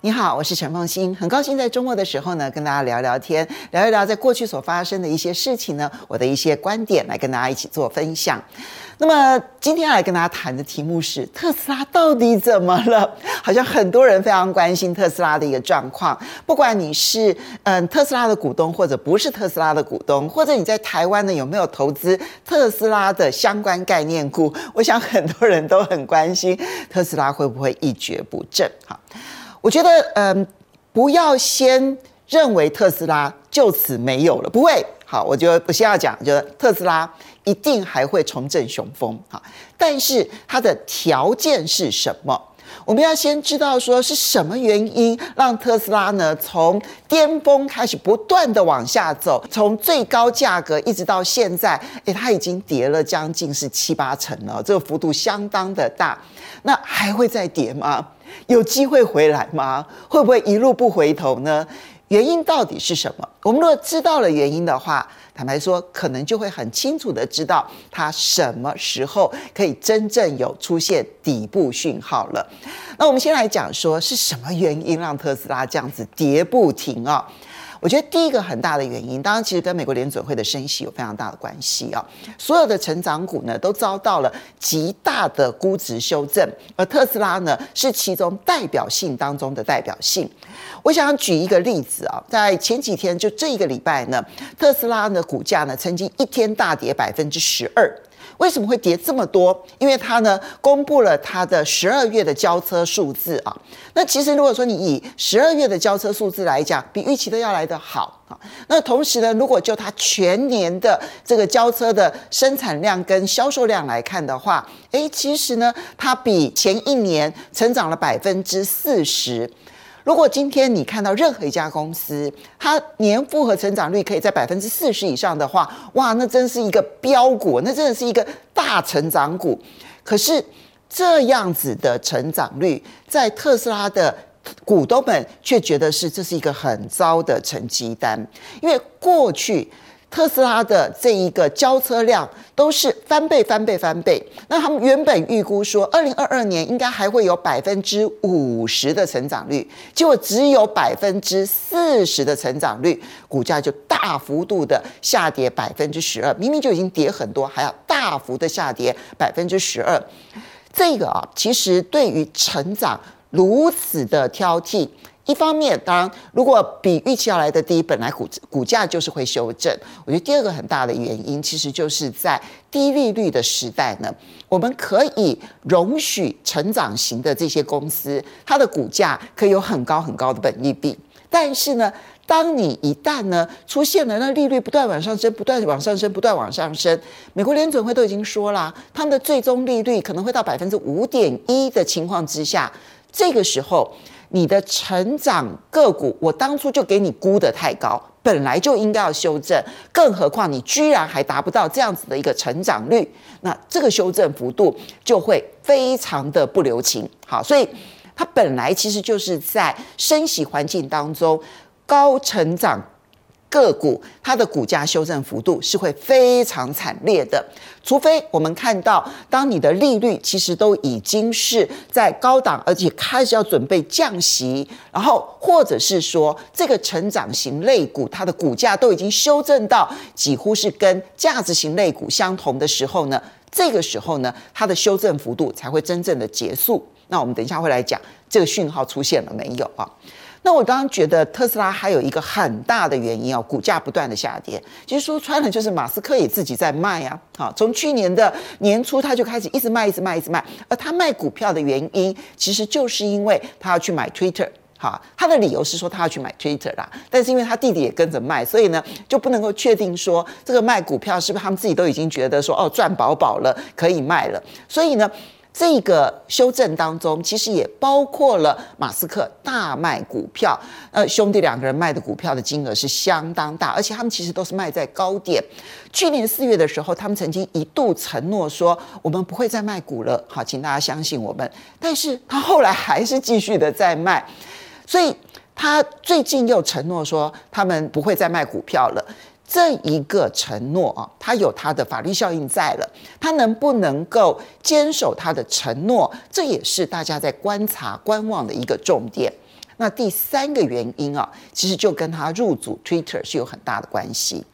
你好，我是陈凤欣，很高兴在周末的时候呢，跟大家聊聊天，聊一聊在过去所发生的一些事情呢，我的一些观点来跟大家一起做分享。那么今天要来跟大家谈的题目是特斯拉到底怎么了？好像很多人非常关心特斯拉的一个状况，不管你是嗯特斯拉的股东，或者不是特斯拉的股东，或者你在台湾呢有没有投资特斯拉的相关概念股，我想很多人都很关心特斯拉会不会一蹶不振。好。我觉得，嗯，不要先认为特斯拉就此没有了，不会。好，我觉得我先要讲，就是特斯拉一定还会重振雄风。好，但是它的条件是什么？我们要先知道说是什么原因让特斯拉呢从巅峰开始不断的往下走，从最高价格一直到现在，诶，它已经跌了将近是七八成了，这个幅度相当的大。那还会再跌吗？有机会回来吗？会不会一路不回头呢？原因到底是什么？我们如果知道了原因的话，坦白说，可能就会很清楚的知道它什么时候可以真正有出现底部讯号了。那我们先来讲说是什么原因让特斯拉这样子跌不停啊？我觉得第一个很大的原因，当然其实跟美国联准会的升息有非常大的关系啊。所有的成长股呢都遭到了极大的估值修正，而特斯拉呢是其中代表性当中的代表性。我想举一个例子啊，在前几天就这一个礼拜呢，特斯拉的股价呢曾经一天大跌百分之十二。为什么会跌这么多？因为它呢公布了它的十二月的交车数字啊。那其实如果说你以十二月的交车数字来讲，比预期的要来得好啊。那同时呢，如果就它全年的这个交车的生产量跟销售量来看的话，诶，其实呢它比前一年成长了百分之四十。如果今天你看到任何一家公司，它年复合成长率可以在百分之四十以上的话，哇，那真是一个标股，那真的是一个大成长股。可是这样子的成长率，在特斯拉的股东们却觉得是这是一个很糟的成绩单，因为过去。特斯拉的这一个交车量都是翻倍、翻倍、翻倍。那他们原本预估说，二零二二年应该还会有百分之五十的成长率，结果只有百分之四十的成长率，股价就大幅度的下跌百分之十二。明明就已经跌很多，还要大幅的下跌百分之十二。这个啊，其实对于成长如此的挑剔。一方面，当，如果比预期要来的低，本来股股价就是会修正。我觉得第二个很大的原因，其实就是在低利率的时代呢，我们可以容许成长型的这些公司，它的股价可以有很高很高的本益比。但是呢，当你一旦呢出现了那利率不断往上升，不断往上升，不断往上升，美国联准会都已经说了，他们的最终利率可能会到百分之五点一的情况之下，这个时候。你的成长个股，我当初就给你估得太高，本来就应该要修正，更何况你居然还达不到这样子的一个成长率，那这个修正幅度就会非常的不留情。好，所以它本来其实就是在升息环境当中高成长。个股它的股价修正幅度是会非常惨烈的，除非我们看到，当你的利率其实都已经是在高档，而且开始要准备降息，然后或者是说这个成长型类股它的股价都已经修正到几乎是跟价值型类股相同的时候呢，这个时候呢，它的修正幅度才会真正的结束。那我们等一下会来讲这个讯号出现了没有啊？那我刚刚觉得特斯拉还有一个很大的原因哦，股价不断的下跌。其实说穿了，就是马斯克也自己在卖啊。好，从去年的年初他就开始一直卖，一直卖，一直卖。而他卖股票的原因，其实就是因为他要去买 Twitter。好，他的理由是说他要去买 Twitter 啦。但是因为他弟弟也跟着卖，所以呢就不能够确定说这个卖股票是不是他们自己都已经觉得说哦赚饱饱了可以卖了。所以呢。这个修正当中，其实也包括了马斯克大卖股票。呃，兄弟两个人卖的股票的金额是相当大，而且他们其实都是卖在高点。去年四月的时候，他们曾经一度承诺说，我们不会再卖股了，好，请大家相信我们。但是他后来还是继续的在卖，所以他最近又承诺说，他们不会再卖股票了。这一个承诺啊，它有它的法律效应在了，它能不能够坚守它的承诺，这也是大家在观察观望的一个重点。那第三个原因啊，其实就跟他入主 Twitter 是有很大的关系。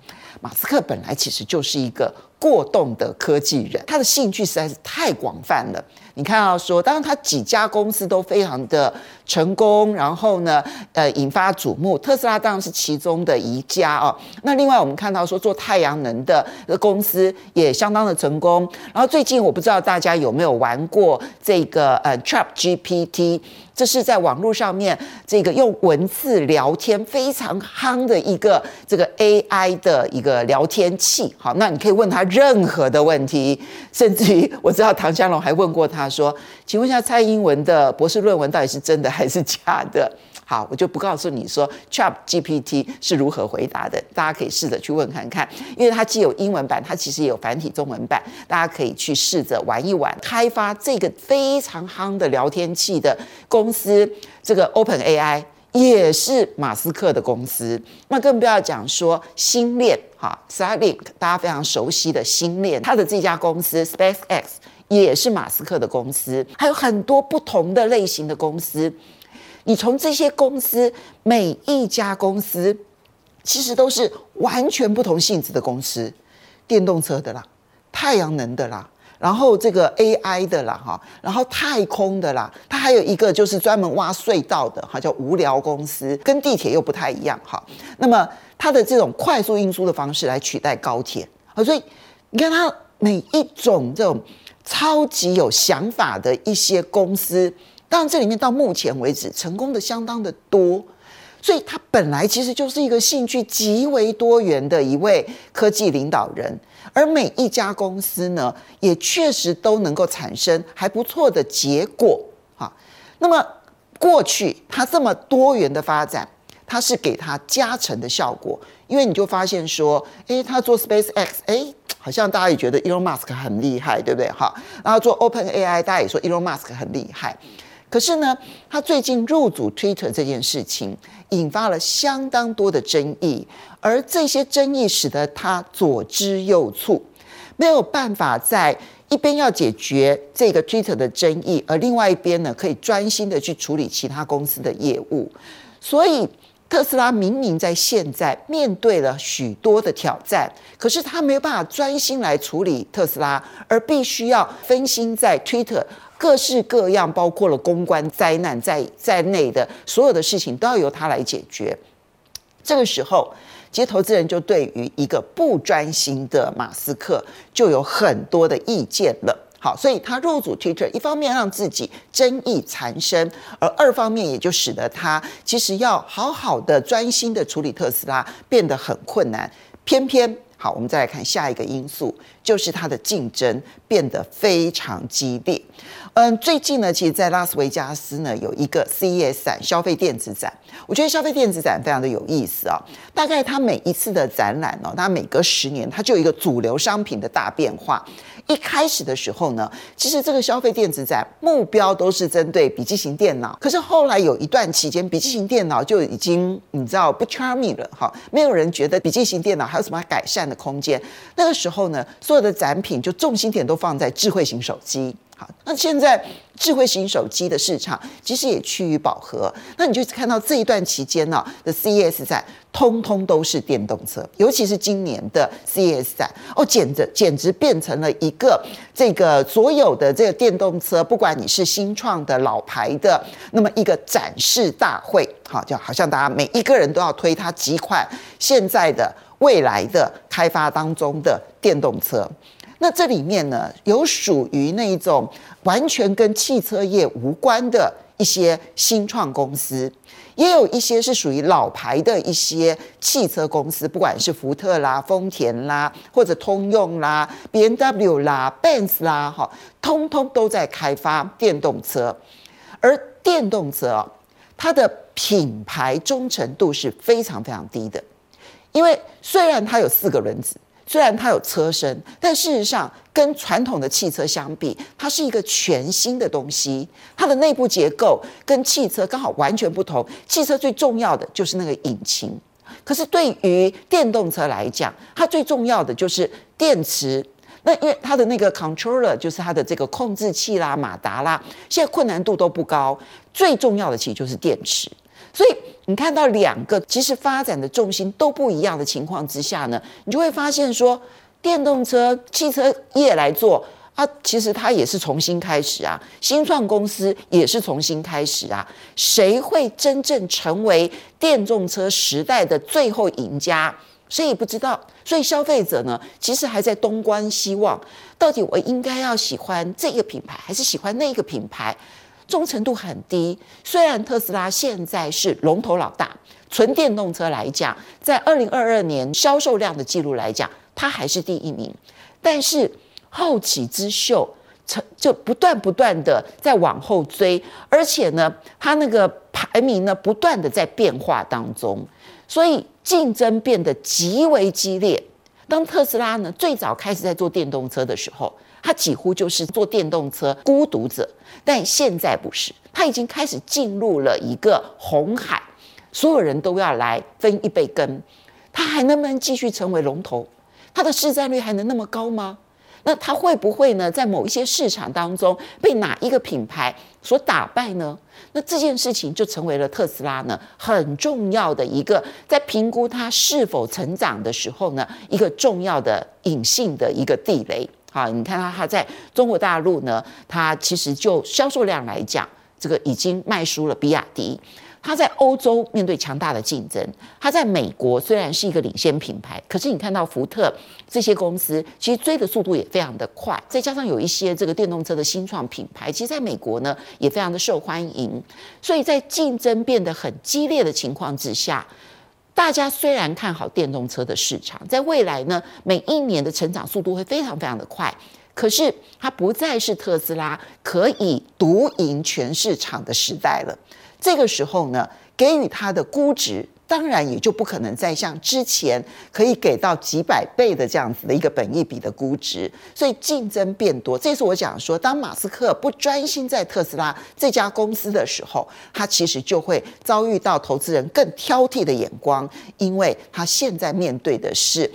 马斯克本来其实就是一个过动的科技人，他的兴趣实在是太广泛了。你看到说，当然他几家公司都非常的成功，然后呢，呃，引发瞩目。特斯拉当然是其中的一家哦。那另外我们看到说，做太阳能的公司也相当的成功。然后最近我不知道大家有没有玩过这个呃 ChatGPT。这是在网络上面，这个用文字聊天非常夯的一个这个 AI 的一个聊天器。好，那你可以问他任何的问题，甚至于我知道唐湘龙还问过他说：“请问一下，蔡英文的博士论文到底是真的还是假的？”好，我就不告诉你说 ChatGPT 是如何回答的，大家可以试着去问看看，因为它既有英文版，它其实也有繁体中文版，大家可以去试着玩一玩。开发这个非常夯的聊天器的公司，这个 OpenAI 也是马斯克的公司，那更不要讲说星链哈，Starlink 大家非常熟悉的星链，它的这家公司 SpaceX 也是马斯克的公司，还有很多不同的类型的公司。你从这些公司每一家公司，其实都是完全不同性质的公司，电动车的啦，太阳能的啦，然后这个 AI 的啦，哈，然后太空的啦，它还有一个就是专门挖隧道的，哈，叫无聊公司，跟地铁又不太一样，哈。那么它的这种快速运输的方式来取代高铁，啊，所以你看它每一种这种超级有想法的一些公司。当然，这里面到目前为止成功的相当的多，所以他本来其实就是一个兴趣极为多元的一位科技领导人，而每一家公司呢，也确实都能够产生还不错的结果哈。那么过去他这么多元的发展，他是给他加成的效果，因为你就发现说，诶，他做 SpaceX，诶，好像大家也觉得 Elon Musk 很厉害，对不对？哈，然后做 OpenAI，大家也说 Elon Musk 很厉害。可是呢，他最近入主 Twitter 这件事情，引发了相当多的争议，而这些争议使得他左支右绌，没有办法在一边要解决这个 Twitter 的争议，而另外一边呢，可以专心的去处理其他公司的业务。所以特斯拉明明在现在面对了许多的挑战，可是他没有办法专心来处理特斯拉，而必须要分心在 Twitter。各式各样，包括了公关灾难在在内的所有的事情，都要由他来解决。这个时候，其实投资人就对于一个不专心的马斯克就有很多的意见了。好，所以他入主 Twitter，一方面让自己争议缠身，而二方面也就使得他其实要好好的专心的处理特斯拉变得很困难。偏偏好，我们再来看下一个因素，就是它的竞争变得非常激烈。嗯，最近呢，其实，在拉斯维加斯呢，有一个 CES 展，消费电子展。我觉得消费电子展非常的有意思啊。大概它每一次的展览哦，它每隔十年，它就有一个主流商品的大变化。一开始的时候呢，其实这个消费电子展目标都是针对笔记型电脑。可是后来有一段期间，笔记型电脑就已经你知道不 charming 了哈，没有人觉得笔记型电脑还有什么改善的空间。那个时候呢，所所有的展品就重心点都放在智慧型手机。好，那现在智慧型手机的市场其实也趋于饱和。那你就看到这一段期间呢的 CES 展，通通都是电动车，尤其是今年的 CES 展，哦，简直简直变成了一个这个所有的这个电动车，不管你是新创的、老牌的，那么一个展示大会，好，就好像大家每一个人都要推它几款现在的、未来的开发当中的电动车。那这里面呢，有属于那一种完全跟汽车业无关的一些新创公司，也有一些是属于老牌的一些汽车公司，不管是福特啦、丰田啦，或者通用啦、BMW 啦、Benz 啦，哈，通通都在开发电动车。而电动车，它的品牌忠诚度是非常非常低的，因为虽然它有四个轮子。虽然它有车身，但事实上跟传统的汽车相比，它是一个全新的东西。它的内部结构跟汽车刚好完全不同。汽车最重要的就是那个引擎，可是对于电动车来讲，它最重要的就是电池。那因为它的那个 controller 就是它的这个控制器啦、马达啦，现在困难度都不高。最重要的其实就是电池。所以你看到两个其实发展的重心都不一样的情况之下呢，你就会发现说，电动车汽车业来做。啊，其实它也是重新开始啊，新创公司也是重新开始啊。谁会真正成为电动车时代的最后赢家？谁也不知道。所以消费者呢，其实还在东观西望，到底我应该要喜欢这个品牌，还是喜欢那个品牌？忠诚度很低。虽然特斯拉现在是龙头老大，纯电动车来讲，在二零二二年销售量的记录来讲，它还是第一名，但是。后起之秀，成就不断不断的在往后追，而且呢，它那个排名呢，不断的在变化当中，所以竞争变得极为激烈。当特斯拉呢最早开始在做电动车的时候，他几乎就是做电动车孤独者，但现在不是，他已经开始进入了一个红海，所有人都要来分一杯羹，他还能不能继续成为龙头？它的市占率还能那么高吗？那他会不会呢，在某一些市场当中被哪一个品牌所打败呢？那这件事情就成为了特斯拉呢很重要的一个在评估它是否成长的时候呢一个重要的隐性的一个地雷。好，你看它它在中国大陆呢，它其实就销售量来讲，这个已经卖输了比亚迪。它在欧洲面对强大的竞争，它在美国虽然是一个领先品牌，可是你看到福特这些公司其实追的速度也非常的快，再加上有一些这个电动车的新创品牌，其实在美国呢也非常的受欢迎，所以在竞争变得很激烈的情况之下，大家虽然看好电动车的市场，在未来呢每一年的成长速度会非常非常的快，可是它不再是特斯拉可以独赢全市场的时代了。这个时候呢，给予它的估值，当然也就不可能再像之前可以给到几百倍的这样子的一个本益比的估值，所以竞争变多。这是我讲说，当马斯克不专心在特斯拉这家公司的时候，他其实就会遭遇到投资人更挑剔的眼光，因为他现在面对的是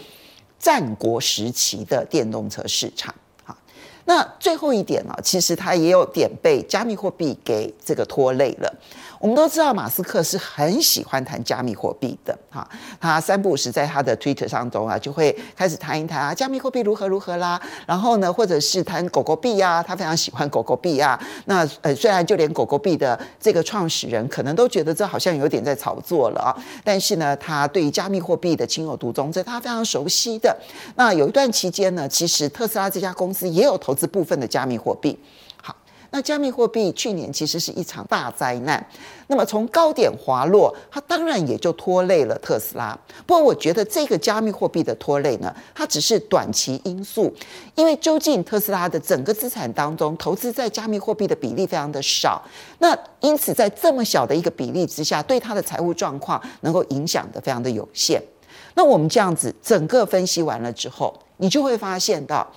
战国时期的电动车市场。好那最后一点呢，其实他也有点被加密货币给这个拖累了。我们都知道，马斯克是很喜欢谈加密货币的哈。他三不五时在他的 Twitter 上中啊，就会开始谈一谈啊，加密货币如何如何啦。然后呢，或者是谈狗狗币啊，他非常喜欢狗狗币啊。那呃，虽然就连狗狗币的这个创始人可能都觉得这好像有点在炒作了啊，但是呢，他对于加密货币的情有独钟，这他非常熟悉的。那有一段期间呢，其实特斯拉这家公司也有投。资部分的加密货币。那加密货币去年其实是一场大灾难。那么从高点滑落，它当然也就拖累了特斯拉。不过我觉得这个加密货币的拖累呢，它只是短期因素，因为究竟特斯拉的整个资产当中，投资在加密货币的比例非常的少。那因此在这么小的一个比例之下，对它的财务状况能够影响的非常的有限。那我们这样子整个分析完了之后，你就会发现到。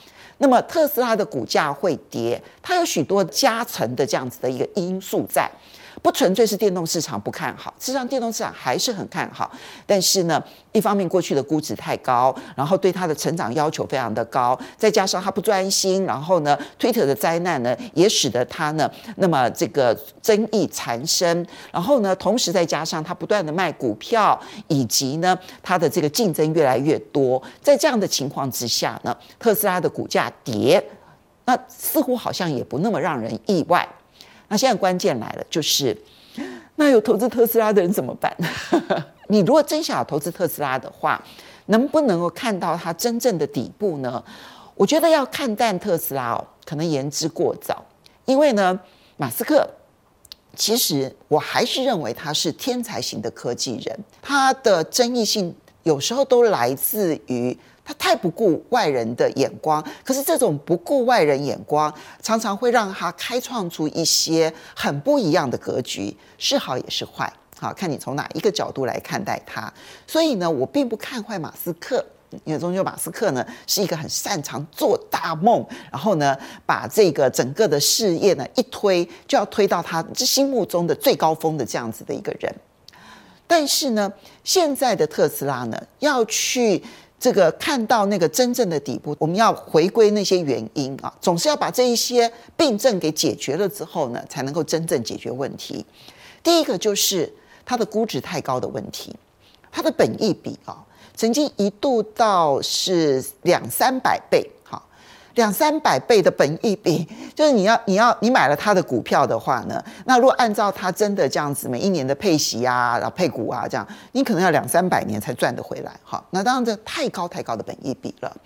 那么特斯拉的股价会跌，它有许多加成的这样子的一个因素在。不纯粹是电动市场不看好，事实上电动市场还是很看好。但是呢，一方面过去的估值太高，然后对它的成长要求非常的高，再加上它不专心，然后呢，Twitter 的灾难呢也使得它呢，那么这个争议缠身。然后呢，同时再加上它不断的卖股票，以及呢它的这个竞争越来越多，在这样的情况之下呢，特斯拉的股价跌，那似乎好像也不那么让人意外。那现在关键来了，就是那有投资特斯拉的人怎么办？你如果真想要投资特斯拉的话，能不能够看到它真正的底部呢？我觉得要看淡特斯拉哦，可能言之过早。因为呢，马斯克其实我还是认为他是天才型的科技人，他的争议性有时候都来自于。他太不顾外人的眼光，可是这种不顾外人眼光，常常会让他开创出一些很不一样的格局，是好也是坏，好看你从哪一个角度来看待他。所以呢，我并不看坏马斯克，因为终究马斯克呢是一个很擅长做大梦，然后呢把这个整个的事业呢一推就要推到他心目中的最高峰的这样子的一个人。但是呢，现在的特斯拉呢，要去这个看到那个真正的底部，我们要回归那些原因啊，总是要把这一些病症给解决了之后呢，才能够真正解决问题。第一个就是它的估值太高的问题，它的本益比啊，曾经一度到是两三百倍。两三百倍的本益比，就是你要你要你买了他的股票的话呢，那如果按照他真的这样子每一年的配息啊，然后配股啊这样，你可能要两三百年才赚得回来。好，那当然这太高太高的本益比了。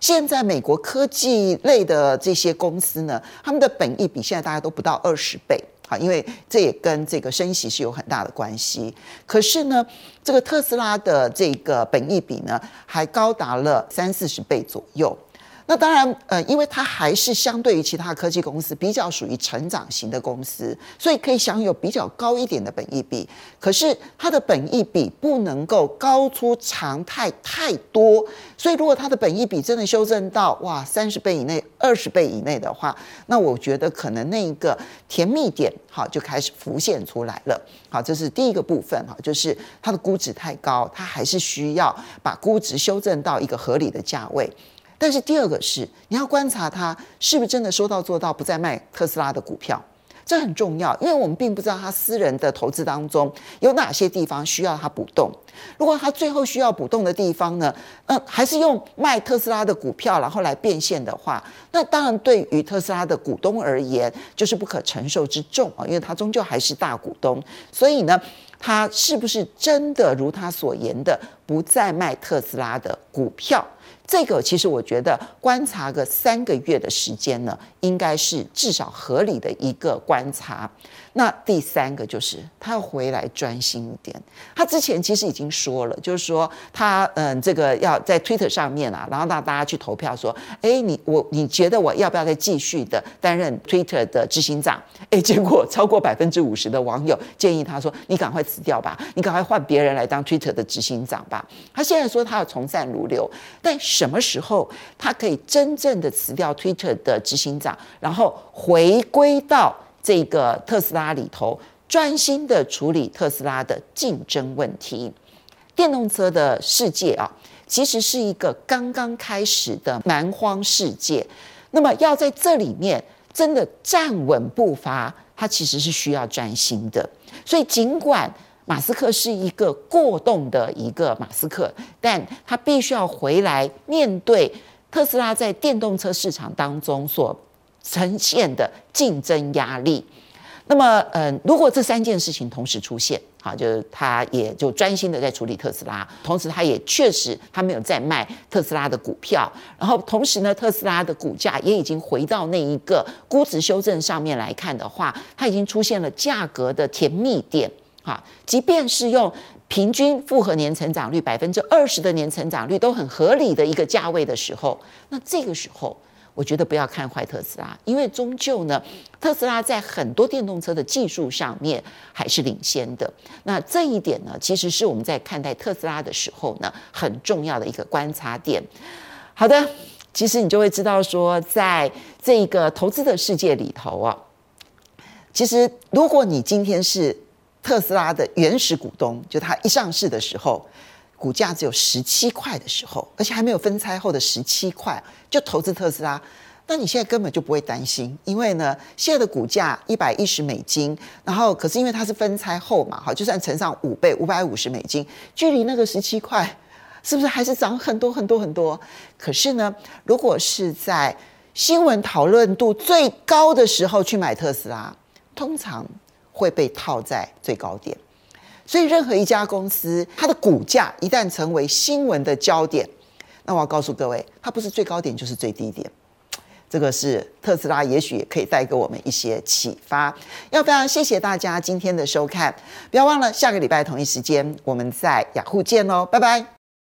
现在美国科技类的这些公司呢，他们的本益比现在大家都不到二十倍。好，因为这也跟这个升息是有很大的关系。可是呢，这个特斯拉的这个本益比呢，还高达了三四十倍左右。那当然，呃，因为它还是相对于其他科技公司比较属于成长型的公司，所以可以享有比较高一点的本益比。可是它的本益比不能够高出常态太多，所以如果它的本益比真的修正到哇三十倍以内、二十倍以内的话，那我觉得可能那一个甜蜜点好就开始浮现出来了。好，这是第一个部分哈，就是它的估值太高，它还是需要把估值修正到一个合理的价位。但是第二个是，你要观察他是不是真的说到做到，不再卖特斯拉的股票，这很重要，因为我们并不知道他私人的投资当中有哪些地方需要他补动。如果他最后需要补动的地方呢，嗯，还是用卖特斯拉的股票然后来变现的话，那当然对于特斯拉的股东而言就是不可承受之重啊，因为他终究还是大股东，所以呢，他是不是真的如他所言的不再卖特斯拉的股票？这个其实我觉得观察个三个月的时间呢，应该是至少合理的一个观察。那第三个就是他要回来专心一点。他之前其实已经说了，就是说他嗯，这个要在 Twitter 上面啊，然后让大家去投票说，哎，你我你觉得我要不要再继续的担任 Twitter 的执行长？哎，结果超过百分之五十的网友建议他说，你赶快辞掉吧，你赶快换别人来当 Twitter 的执行长吧。他现在说他要从善如流，但什么时候他可以真正的辞掉 Twitter 的执行长，然后回归到这个特斯拉里头，专心的处理特斯拉的竞争问题？电动车的世界啊，其实是一个刚刚开始的蛮荒世界。那么要在这里面真的站稳步伐，它其实是需要专心的。所以尽管。马斯克是一个过动的一个马斯克，但他必须要回来面对特斯拉在电动车市场当中所呈现的竞争压力。那么，嗯，如果这三件事情同时出现，好，就是他也就专心的在处理特斯拉，同时他也确实他没有在卖特斯拉的股票，然后同时呢，特斯拉的股价也已经回到那一个估值修正上面来看的话，它已经出现了价格的甜蜜点。哈，即便是用平均复合年成长率百分之二十的年成长率都很合理的一个价位的时候，那这个时候我觉得不要看坏特斯拉，因为终究呢，特斯拉在很多电动车的技术上面还是领先的。那这一点呢，其实是我们在看待特斯拉的时候呢，很重要的一个观察点。好的，其实你就会知道说，在这个投资的世界里头啊，其实如果你今天是特斯拉的原始股东，就它一上市的时候，股价只有十七块的时候，而且还没有分拆后的十七块，就投资特斯拉，那你现在根本就不会担心，因为呢，现在的股价一百一十美金，然后可是因为它是分拆后嘛，好，就算乘上五倍，五百五十美金，距离那个十七块，是不是还是涨很多很多很多？可是呢，如果是在新闻讨论度最高的时候去买特斯拉，通常。会被套在最高点，所以任何一家公司，它的股价一旦成为新闻的焦点，那我要告诉各位，它不是最高点就是最低点。这个是特斯拉，也许也可以带给我们一些启发。要非常谢谢大家今天的收看，不要忘了下个礼拜同一时间我们在雅虎见喽，拜拜。